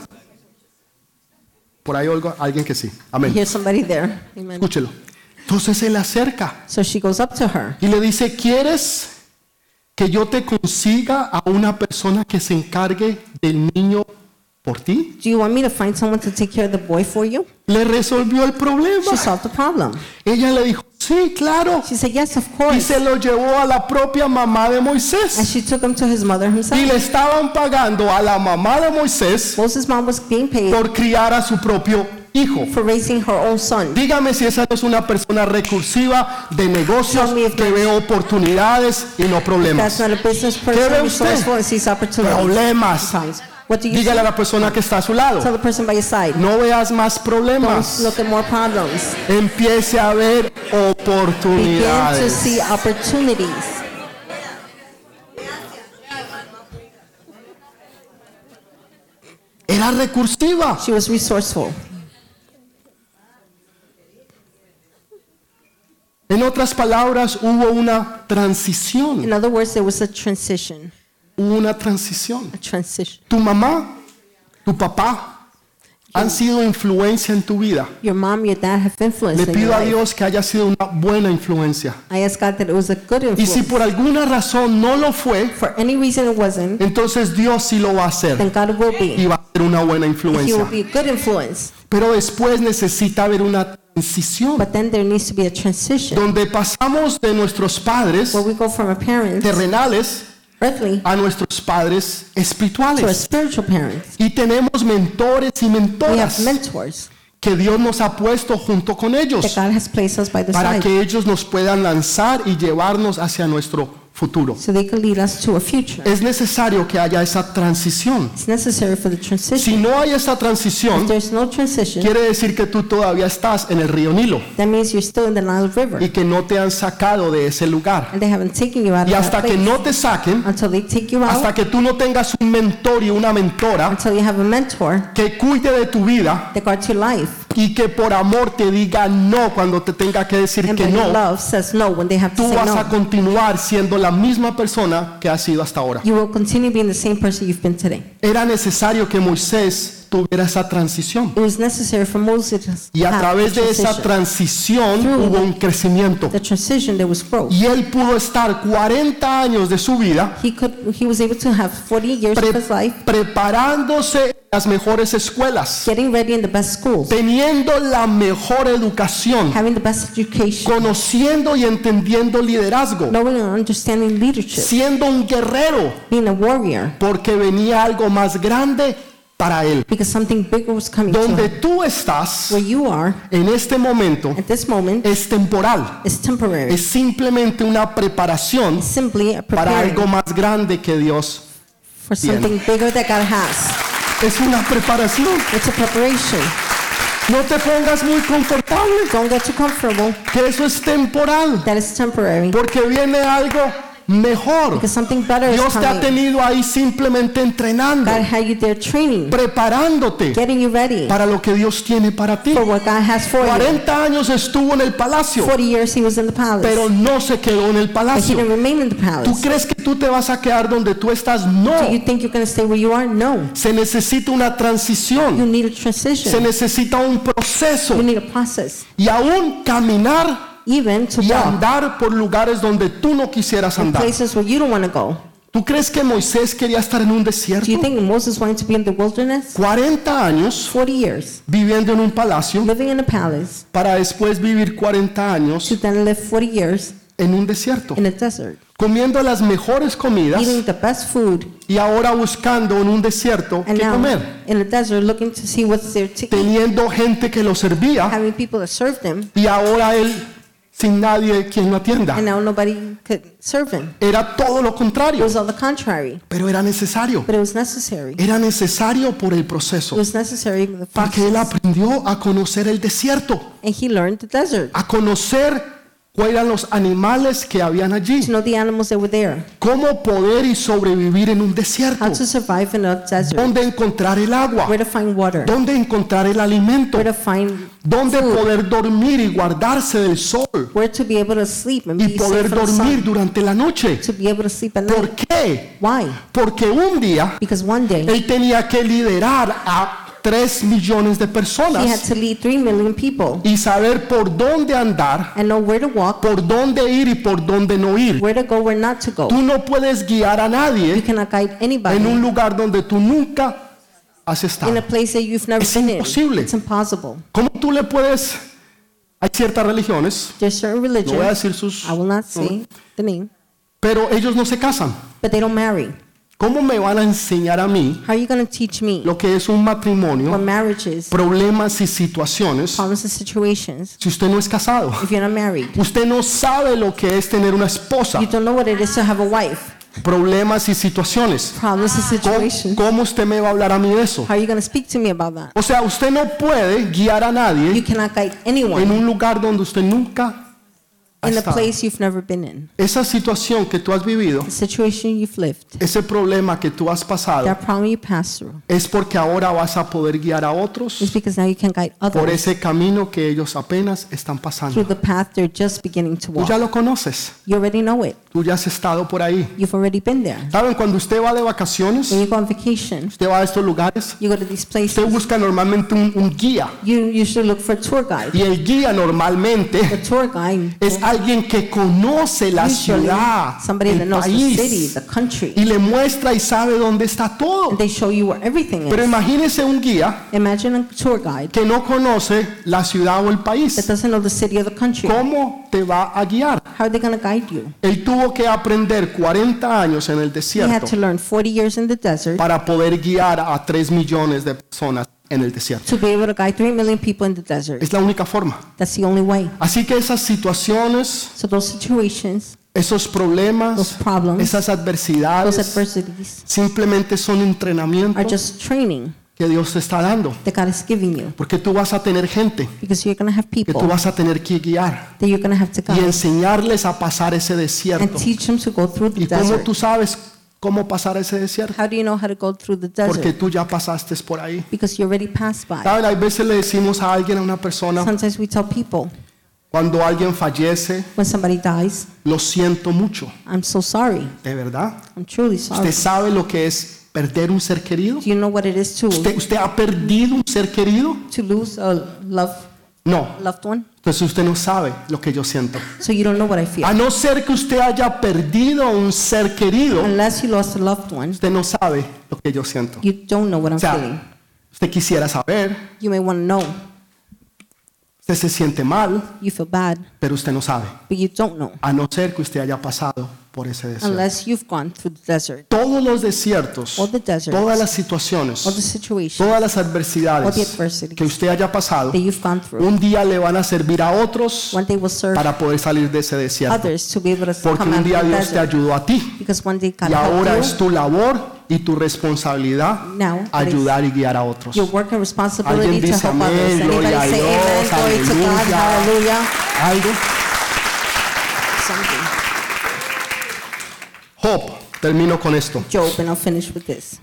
Por ahí oigo a alguien que sí. Amén. Here's somebody there. Amen. Escúchelo. Entonces se le acerca So she goes up to her. y le dice, ¿quieres que yo te consiga a una persona que se encargue del niño por ti? Do you want me to find someone to take care of the boy for you? Le resolvió el problema. She solved the problem. Ella le dijo, sí, claro. She said, Yes, of Y course. se lo llevó a la propia mamá de And Moisés. she took him to his mother Y himself. le estaban pagando a la mamá de Moisés Moses' mom was being paid por criar a su propio hijo. for raising her own son. Dígame si esa no es una persona recursiva de negocios que ve oportunidades y no That's problemas. not a business ve person, usted? and sees opportunity. Problemas. Sometimes. What do you Dígale a la persona que está a su lado. Tell the person by your side. No veas más Don't problemas. look at more problems. Empiece a ver Begin to oportunidades. see opportunities. Era recursiva. She was resourceful. En otras palabras, hubo una transición. In other words, there was a transition. Una transición. Tu mamá, tu papá han sido influencia en tu vida. Your mom, your dad have influence Le pido a. Dios que haya sido una buena influencia. I ask God that it was a good Y si por alguna razón no lo fue, For any reason it wasn't, entonces Dios sí lo va a hacer then God will y be. va a ser una buena He influencia. will be a good influence. Pero después necesita haber una transición But then there needs to be a transition donde pasamos de nuestros padres where we go from a parent, terrenales earthly, a nuestros padres to a espirituales. spiritual parent. Y tenemos mentores y We have mentoras mentors que Dios nos ha puesto junto con ellos para side que ellos nos puedan lanzar y llevarnos hacia nuestro futuro. so they can lead us to a future. Es necesario que haya esa transición. It's necessary for the Si transition. no hay esa If transición, there's no transition, quiere decir que tú todavía estás en el río Nilo that means you're still in the Nile y River que no te han sacado de ese lugar. and they haven't taken you out Y of hasta that que place. no te saquen, Until they take you hasta que tú no tengas un mentor y una mentora until you have a mentor que cuide de tu vida that guards your life y que por amor te diga no cuando te tenga que decir and que no, love says no when they have to tú say vas a no. continuar siendo la misma persona que has sido hasta ahora. You will continue being the same person you've been today. Era necesario que Moisés tuviera esa transición. It was necessary for Moses to Y a través de esa transición hubo un crecimiento. The transition there was growth. Y él pudo estar 40 años de su vida He could he was able to have 40 years pre- of his life preparándose las mejores escuelas, getting ready in the best schools, teniendo la mejor educación, having the best education, conociendo y entendiendo liderazgo, knowing and understanding leadership, siendo un guerrero, being a warrior porque venía algo más grande para él. because something bigger was coming Donde tú estás Where you are en este momento at this moment es temporal, is temporary. es simplemente una preparación It's simply a para algo más grande que Dios. for something bigger that God has. Es una preparación. It's a preparation. No te pongas muy confortable, Don't get too comfortable. que eso es temporal, That is temporary porque viene algo mejor. Dios te ha tenido ahí simplemente entrenando, training, preparándote you ready para lo que Dios tiene para ti. for what God has for you. 40 años estuvo en el palacio, 40 years he was in the palace, pero no se quedó en el palacio. didn't remain in the ¿Tú crees que tú te vas a quedar donde tú estás? No. Do you think you're going to stay where you are? No. Se necesita una You transición, need a se necesita un You proceso need a process. y aún caminar Even to y walk andar por lugares donde tú no quisieras in andar. places where you don't want to go. ¿Tú crees que Moisés quería estar en un Do desierto? you think Moses wanted to be in the wilderness? 40 años 40 years viviendo en un palacio living in a palace para después vivir 40 to años then live 40 years en un desierto, in a desert, comiendo las mejores comidas eating the best food, y ahora buscando en un desierto and qué now comer, in a desert looking to see what's there to eat, teniendo gente que lo servía having people that serve them, y ahora él sin nadie quien lo atienda. and now nobody could serve him. Era todo lo It contrario, was all the contrary, pero era necesario. but it was necessary. Era necesario por el It proceso, was necessary for the porque él process. aprendió a conocer el desierto, And he learned the desert, a conocer cuáles eran los animales que habían allí, to know the animals that were there, cómo poder y sobrevivir en un desierto, how to survive in a desert, dónde encontrar el agua, where to find water, dónde encontrar el alimento, where to find dónde food, poder dormir y guardarse del sol where to be able to sleep and y be poder dormir sun, durante la noche. to be able to sleep at ¿Por night. qué? Why? Porque un día Because one day él tenía que liderar a 3 millones de He had personas to lead 3 million people y saber por dónde andar, and know where to walk, por dónde ir y por dónde no ir. where to go, where not to go. Tú no puedes guiar a You nadie cannot guide en un anybody lugar donde tú nunca has in estado. a place that you've never Es been in. imposible. It's impossible. ¿Cómo tú le puedes? Hay ciertas religiones, There's certain no voy a religions, decir sus, I will not say the name, pero ellos no se casan. but they don't marry. ¿Cómo me van a enseñar a mí How are you going to teach me lo que es un matrimonio, marriage is, problemas y situaciones problems and situations, si usted no es casado? if you're not married? Usted no sabe lo que es tener una esposa, You don't know what it is to have a wife, problemas y situaciones. problems and ¿Cómo, situations. cómo usted me va a hablar a mí de eso? How are you going to speak to me about that? O sea, usted no puede guiar a You nadie cannot guide en anyone un lugar donde usted nunca in a place you've never been in. Esa situación que tú has vivido, The situation you've lived, ese problema que tú has pasado, that problem you passed through, es porque ahora vas a poder guiar a otros is because now you can guide por others ese camino que ellos apenas están pasando. through the path they're just beginning to Tú ya walk. lo conoces, You already know it. Tú ya has estado por ahí. You've already been there. ¿Saben? Cuando usted va de vacaciones, When you go on vacation, usted va a estos lugares, you go to these usted busca normalmente un, un guía. you usually look for a tour guide. Y el guía The normalmente tour guide es alguien que conoce la usually ciudad, somebody that el knows the city, país, the country, y le muestra y sabe dónde está todo. and they show you where everything Pero is. imagínese un guía Imagine a tour guide que no conoce la ciudad o el that país. doesn't know the city or the country. ¿Cómo te va a guiar? How are they guide you? Él tuvo que aprender 40 años en el desierto to learn 40 years in the desert para poder guiar a 3 millones de personas en el desierto. to be able to guide 3 million people in the desert. Es la única forma. That's the only way. Así que esas situaciones, So those situations, esos those problemas, problems, esas adversidades, simplemente son entrenamiento are just training que Dios te está dando. that God is giving you Porque tú vas a tener gente because you're to have que tú people vas a tener que guiar that you're to have to y guide enseñarles a pasar ese and desierto. teach them to go through the ¿Y cómo desert. tú sabes cómo pasar ese desierto? How do you know how to go through the Porque desert? tú ya pasaste por ahí. Because you already passed by. ¿Saben? Hay veces le decimos a alguien, a una persona, Sometimes we tell people cuando alguien fallece, when somebody dies, lo siento mucho, I'm so sorry. de verdad. I'm truly sorry. ¿Usted sabe lo que es perder un ser querido? Do you know what it is to, ¿Usted, usted ha perdido un ser querido? to lose a love, No. loved one? Entonces usted no sabe lo que yo siento. So you don't know what I feel. A no ser que usted haya perdido un ser querido, Unless you lost a loved one, usted no sabe lo que yo siento. you don't know what I'm O sea, feeling. usted quisiera saber, You may want to know. Usted se siente mal, You feel bad, pero usted no sabe. but you don't know. A no ser que usted haya pasado por ese desierto. Unless you've gone through the desert, Todos los desiertos, All the deserts. todas las situaciones, or the todas las All the adversidades adversities. que usted haya pasado, that you've gone through, un día le van a servir a otros one day will serve para poder salir de ese desierto. to be able to Porque un día Dios te ayudó a ti Because one day God y ahora es tu labor y tu responsabilidad Now ayudar y guiar a otros. Your work and responsibility Alguien to dice help amén, others. gloria Anybody a say Dios, amen, glory to God, aleluya. Algo. Something. Job, termino con esto. Job, and I'll finish with this.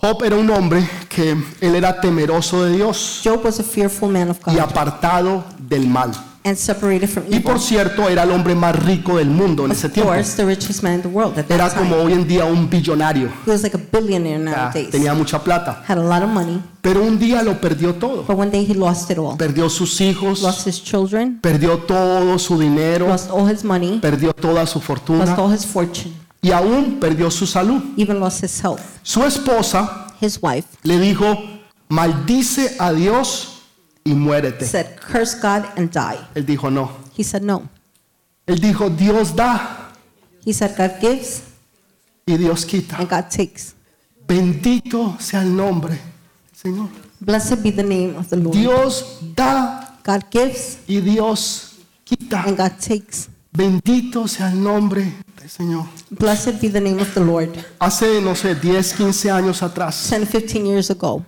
Job era un hombre que él era temeroso de Dios Job was a fearful man of y God apartado del mal. and separated from Y evil. por cierto, era el hombre más rico del mundo en ese Of tiempo. course, the richest man in the world at Era that como time. hoy en día un billonario. He was like a billionaire O sea, nowadays. tenía mucha plata. Had a lot of money, Pero un día lo perdió todo. but one day he lost it all. Perdió sus hijos, Lost his children, perdió todo su dinero, lost all his money, perdió toda su lost fortuna all his fortune, y aún perdió su salud. even lost his health. Su esposa His wife le dijo, maldice a Dios y muérete. said, Curse God and die. Él dijo, no. He said, No. Él dijo, Dios da He said, God gives y Dios quita. and God takes. Bendito sea el nombre Señor. Blessed be the name of the Lord. Dios da God gives y Dios quita. and God takes. Bendito sea el nombre Señor. Blessed be the name of the Lord. Hace, no sé, 10, 15 años atrás, 10, 15 years ago,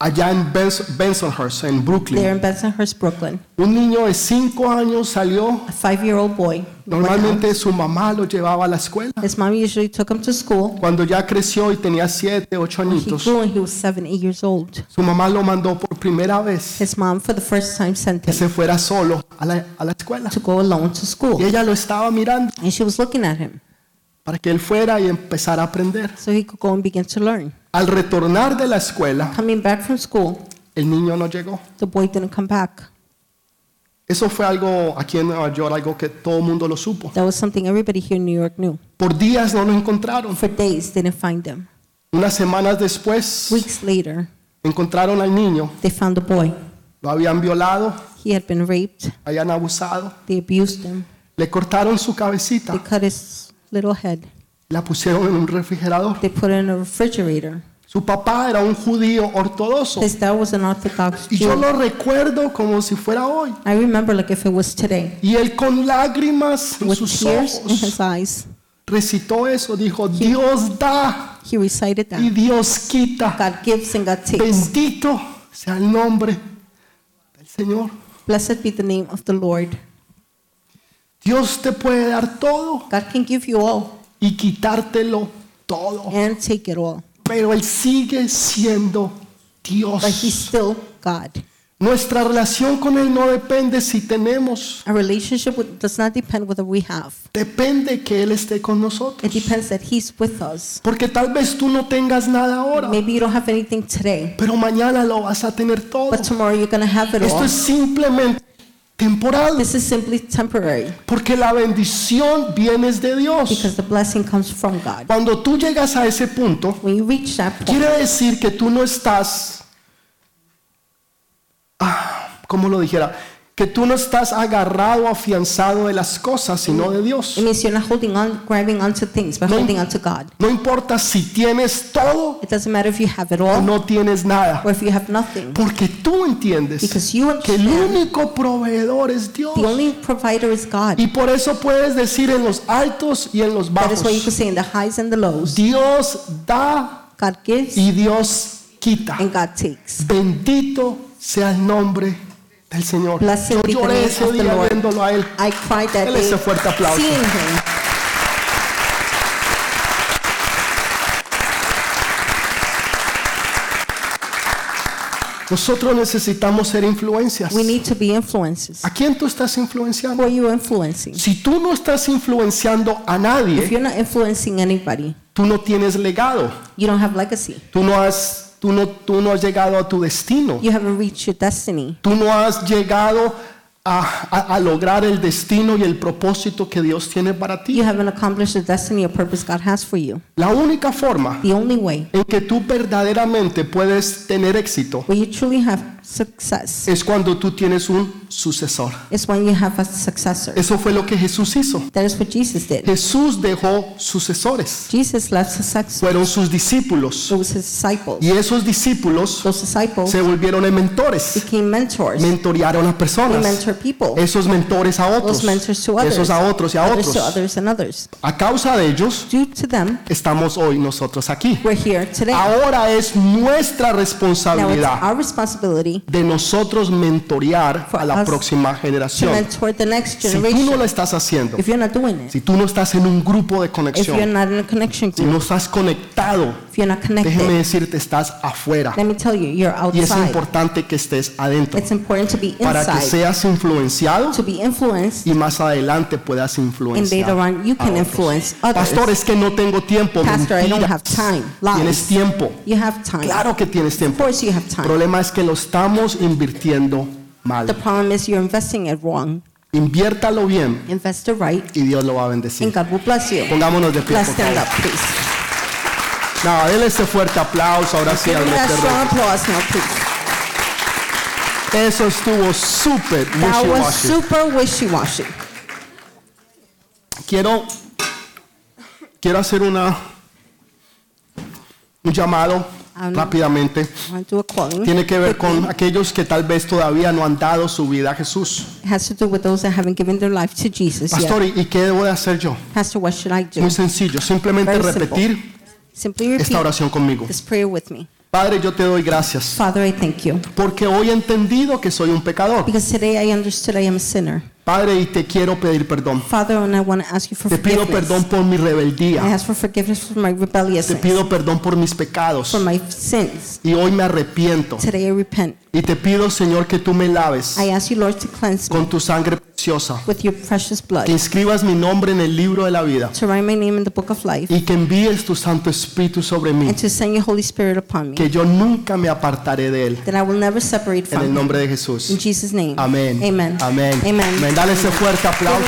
allá en Bens- Bensonhurst, en there Brooklyn, in Bensonhurst, Brooklyn, un niño de 5 años salió. a five year old boy. Normalmente su mamá lo llevaba a la escuela. His mom usually took him to school. Cuando ya creció y tenía 7, 8 He añitos, grew and he was seven, eight years old. su mamá lo mandó por primera vez His mom, for the first time, sent que him se fuera solo a la, a la escuela. to go alone to school. Y ella lo estaba mirando And she was looking at him para que él fuera y empezara a aprender. so he could go and begin to learn. Al retornar de la escuela, Coming back from school, el niño no llegó. the boy didn't come back. Eso fue algo aquí en Nueva York, algo que todo el mundo lo supo. That was something everybody here in New York knew. Por días no lo encontraron. For days, they didn't find him. Unas semanas después Weeks later, encontraron al niño, they found the boy. lo habían violado, He had been raped. habían abusado, They abused him. le cortaron su They cabecita, cut his little head. la pusieron en un refrigerador. They put in a refrigerator. Su papá era un judío ortodoxo His dad was an Orthodox y yo Jew. lo recuerdo como si fuera hoy. I remember like if it was today. Y él con lágrimas en With sus tears in ojos his eyes, recitó eso, dijo, Dios da he recited y that. Dios quita. God gives and God takes. Bendito sea el nombre del Señor. Blessed be the name of the Lord. Dios te puede dar todo God can give you all y quitártelo todo, and take it all. pero Él sigue siendo But He's Dios. still God. Nuestra relación con Él no depende si tenemos, Our relationship with, does not depend whether we have. depende que Él esté con It nosotros. depends that He's with us. Porque tal vez tú no tengas nada ahora, Maybe you don't have anything today, pero mañana lo vas a tener todo. but tomorrow you're going to have it Esto all. es simplemente temporal, This is simply temporary porque la bendición viene de Dios. because the blessing comes from God. Cuando tú llegas a ese punto, When you reach that point, quiere decir que tú no estás, ah, ¿cómo lo dijera? Que tú no estás agarrado, afianzado de las cosas, sino de Dios. it means you're not holding on, grabbing onto things, but No. holding onto God. No importa si tienes todo It doesn't matter if you have it o all no tienes nada, or if you have nothing, porque tú entiendes because you que el único proveedor es Dios. the only provider is God. Y por eso puedes decir en los altos y en los That is why you bajos, can say in the highs and the lows, Dios da God gives y Dios quita. and God takes. Bendito sea el nombre del Señor. Yo lloré ese día viéndolo a Él. I cried that day ese fuerte aplauso. seeing Him. Nosotros necesitamos ser influencias. We need to be influences. ¿A quién tú estás Who influenciando? are you influencing? Si tú no estás influenciando a If nadie, you're not influencing anybody, tú no tienes legado. you don't have legacy. Tú no has, tú no, tú no has llegado a tu destino. You haven't reached your destiny. Tú no has llegado a, a- a lograr el destino y el propósito que Dios tiene para ti. You haven't accomplished the destiny or purpose God has for you. La única forma The only way en que tú verdaderamente puedes tener éxito where you truly have success es cuando tú tienes un sucesor. is when you have a successor. Eso fue lo que Jesús hizo. That is what Jesus did. Jesús dejó sucesores. Jesus left success. Fueron sus discípulos. It was his disciples. Y esos discípulos Those disciples se volvieron en mentores. became mentors. Mentorearon a personas. Mentor people. Esos mentores a otros. Those mentors to others. Esos a otros y a Others to otros. others and others. A causa de ellos Due to them, estamos hoy nosotros aquí. we're here today. Ahora es nuestra Now it's responsabilidad our responsibility de nosotros mentorear For a la us próxima to generación. mentor the next Si tú no lo estás haciendo, If you're not doing it, si tú no estás en un grupo de if you're conexión, not in a connection si group, no estás conectado, if you're not déjeme connected, decirte, estás afuera. let me tell you, you're Y es outside. importante que estés adentro It's important to be para que inside, seas influenciado to be influenced, y más adelante puedas influenciar. on you can. Pastor, es que no tengo tiempo. Pastor, I don't have time. Tienes tiempo. You have time. Claro que tienes Of tiempo. course you have El time. problema es que lo estamos invirtiendo The mal. problem is you're investing it wrong. Inviértalo bien Invest it right, y Dios lo va a bendecir. and God will bless you. Pongámonos de pie, Let's stand up, please. No, denle ese fuerte aplauso. Ahora sí, al that strong meterlo. applause now, please. Eso estuvo súper That was wishy-washy. super wishy-washy. Quiero, quiero hacer una, un llamado Um, rápidamente. I want to do a calling. Tiene que ver con aquellos que tal vez todavía no han dado su vida a Jesús. It has to do with those that haven't given their life to Jesus Pastor, yet. ¿y y qué debo de hacer yo? Pastor, what should I do? Muy sencillo, simplemente Very simple. repetir Simply repeat esta oración conmigo. this prayer with me. Padre, yo te doy gracias Father, I thank you. porque hoy he entendido que soy un pecador. Because today I understood I am a sinner. Padre, y te quiero pedir perdón. Father, and I want to ask you for Te pido forgiveness. perdón por mi I rebeldía. ask for forgiveness for my Te rebelliousness, pido perdón por mis pecados. for my sins. Y hoy me arrepiento. Today I repent. Y te pido, Señor, que tú me laves I ask you, Lord, to cleanse me con tu sangre preciosa with your precious blood, Que mi nombre en el libro de la vida to write my name in the book of life, y que envíes tu Santo Espíritu sobre mí. and to send your Holy Spirit upon me, Que yo nunca me apartaré de él. that I will never separate En from el him. nombre de Jesús. In Jesus' name. Amén. Amen. Amén. Amen. Dale ese fuerte aplauso.